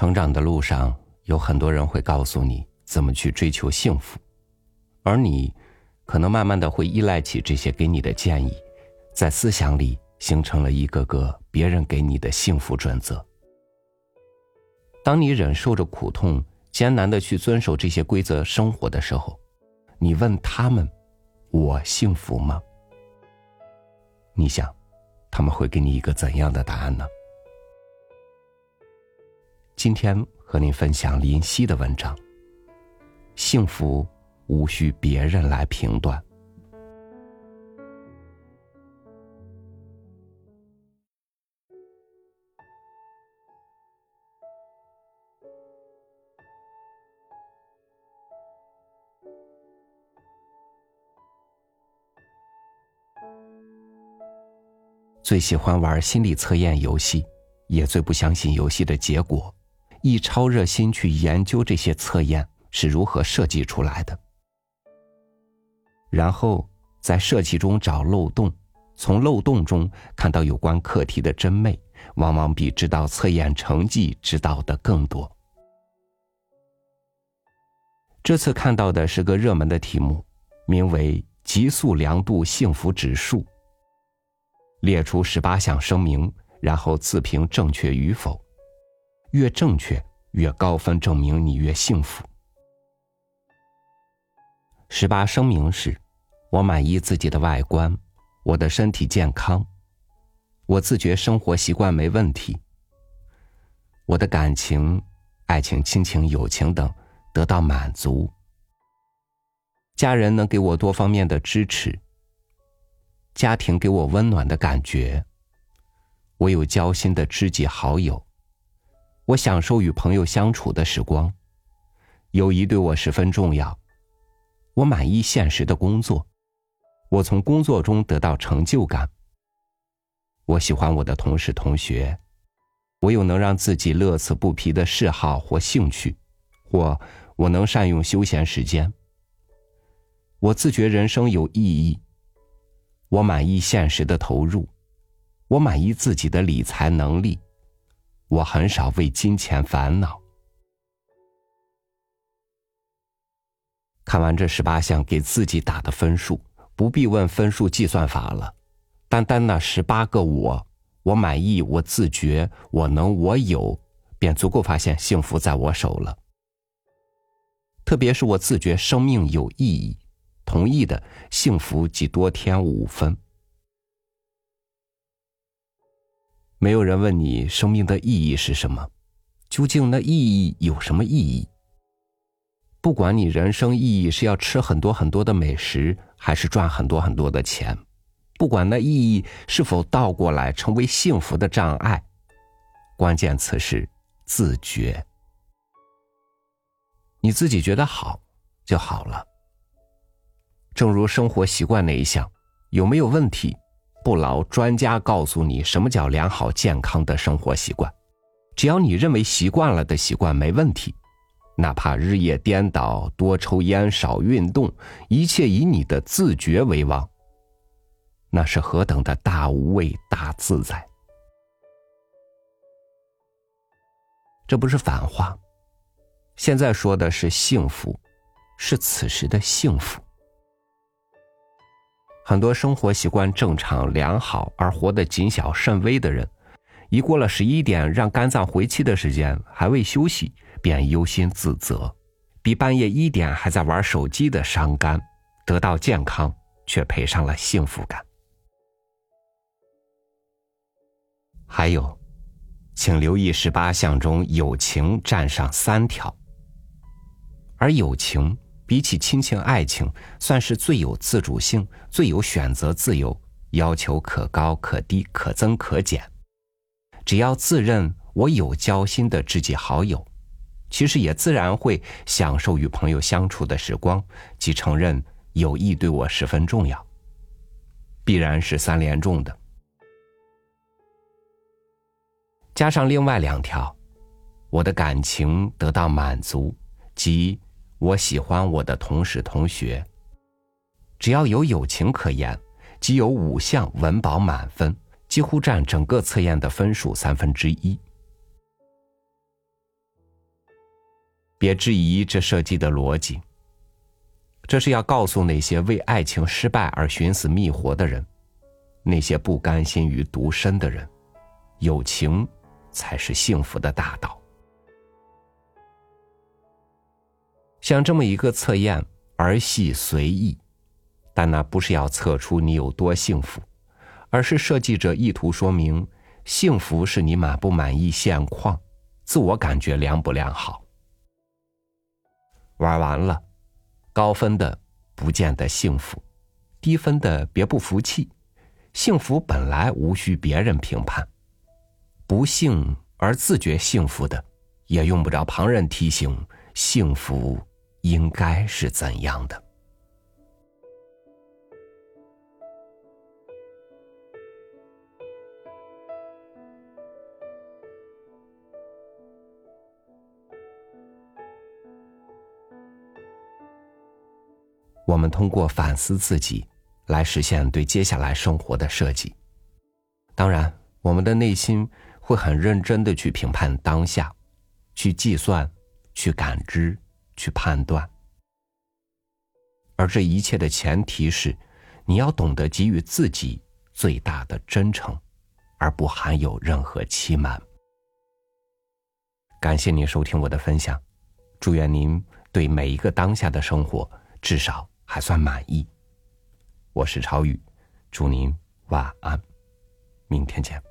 成长的路上，有很多人会告诉你怎么去追求幸福，而你可能慢慢的会依赖起这些给你的建议，在思想里形成了一个个别人给你的幸福准则。当你忍受着苦痛，艰难的去遵守这些规则生活的时候，你问他们：“我幸福吗？”你想，他们会给你一个怎样的答案呢？今天和您分享林夕的文章。幸福无需别人来评断。最喜欢玩心理测验游戏，也最不相信游戏的结果。一超热心去研究这些测验是如何设计出来的，然后在设计中找漏洞，从漏洞中看到有关课题的真伪，往往比知道测验成绩知道的更多。这次看到的是个热门的题目，名为“极速量度幸福指数”，列出十八项声明，然后自评正确与否。越正确，越高分，证明你越幸福。十八声明是：我满意自己的外观，我的身体健康，我自觉生活习惯没问题，我的感情、爱情、亲情、友情等得到满足，家人能给我多方面的支持，家庭给我温暖的感觉，我有交心的知己好友。我享受与朋友相处的时光，友谊对我十分重要。我满意现实的工作，我从工作中得到成就感。我喜欢我的同事同学，我有能让自己乐此不疲的嗜好或兴趣，或我能善用休闲时间。我自觉人生有意义。我满意现实的投入，我满意自己的理财能力。我很少为金钱烦恼。看完这十八项给自己打的分数，不必问分数计算法了。单单那十八个我，我满意，我自觉，我能，我有，便足够发现幸福在我手了。特别是我自觉生命有意义，同意的幸福即多添五分。没有人问你生命的意义是什么，究竟那意义有什么意义？不管你人生意义是要吃很多很多的美食，还是赚很多很多的钱，不管那意义是否倒过来成为幸福的障碍，关键词是自觉。你自己觉得好就好了。正如生活习惯那一项，有没有问题？不劳专家告诉你什么叫良好健康的生活习惯，只要你认为习惯了的习惯没问题，哪怕日夜颠倒、多抽烟、少运动，一切以你的自觉为王，那是何等的大无畏、大自在！这不是反话，现在说的是幸福，是此时的幸福。很多生活习惯正常良好而活得谨小慎微的人，一过了十一点让肝脏回气的时间，还未休息便忧心自责，比半夜一点还在玩手机的伤肝，得到健康却赔上了幸福感。还有，请留意十八项中友情占上三条，而友情。比起亲情、爱情，算是最有自主性、最有选择自由，要求可高可低，可增可减。只要自认我有交心的知己好友，其实也自然会享受与朋友相处的时光，即承认友谊对我十分重要。必然是三连中的，加上另外两条，我的感情得到满足，即。我喜欢我的同事同学，只要有友情可言，即有五项文保满分，几乎占整个测验的分数三分之一。别质疑这设计的逻辑。这是要告诉那些为爱情失败而寻死觅活的人，那些不甘心于独身的人，友情才是幸福的大道。像这么一个测验，儿戏随意，但那不是要测出你有多幸福，而是设计者意图说明，幸福是你满不满意现况，自我感觉良不良好。玩完了，高分的不见得幸福，低分的别不服气。幸福本来无需别人评判，不幸而自觉幸福的，也用不着旁人提醒幸福。应该是怎样的？我们通过反思自己，来实现对接下来生活的设计。当然，我们的内心会很认真的去评判当下，去计算，去感知。去判断，而这一切的前提是，你要懂得给予自己最大的真诚，而不含有任何欺瞒。感谢您收听我的分享，祝愿您对每一个当下的生活至少还算满意。我是超宇，祝您晚安，明天见。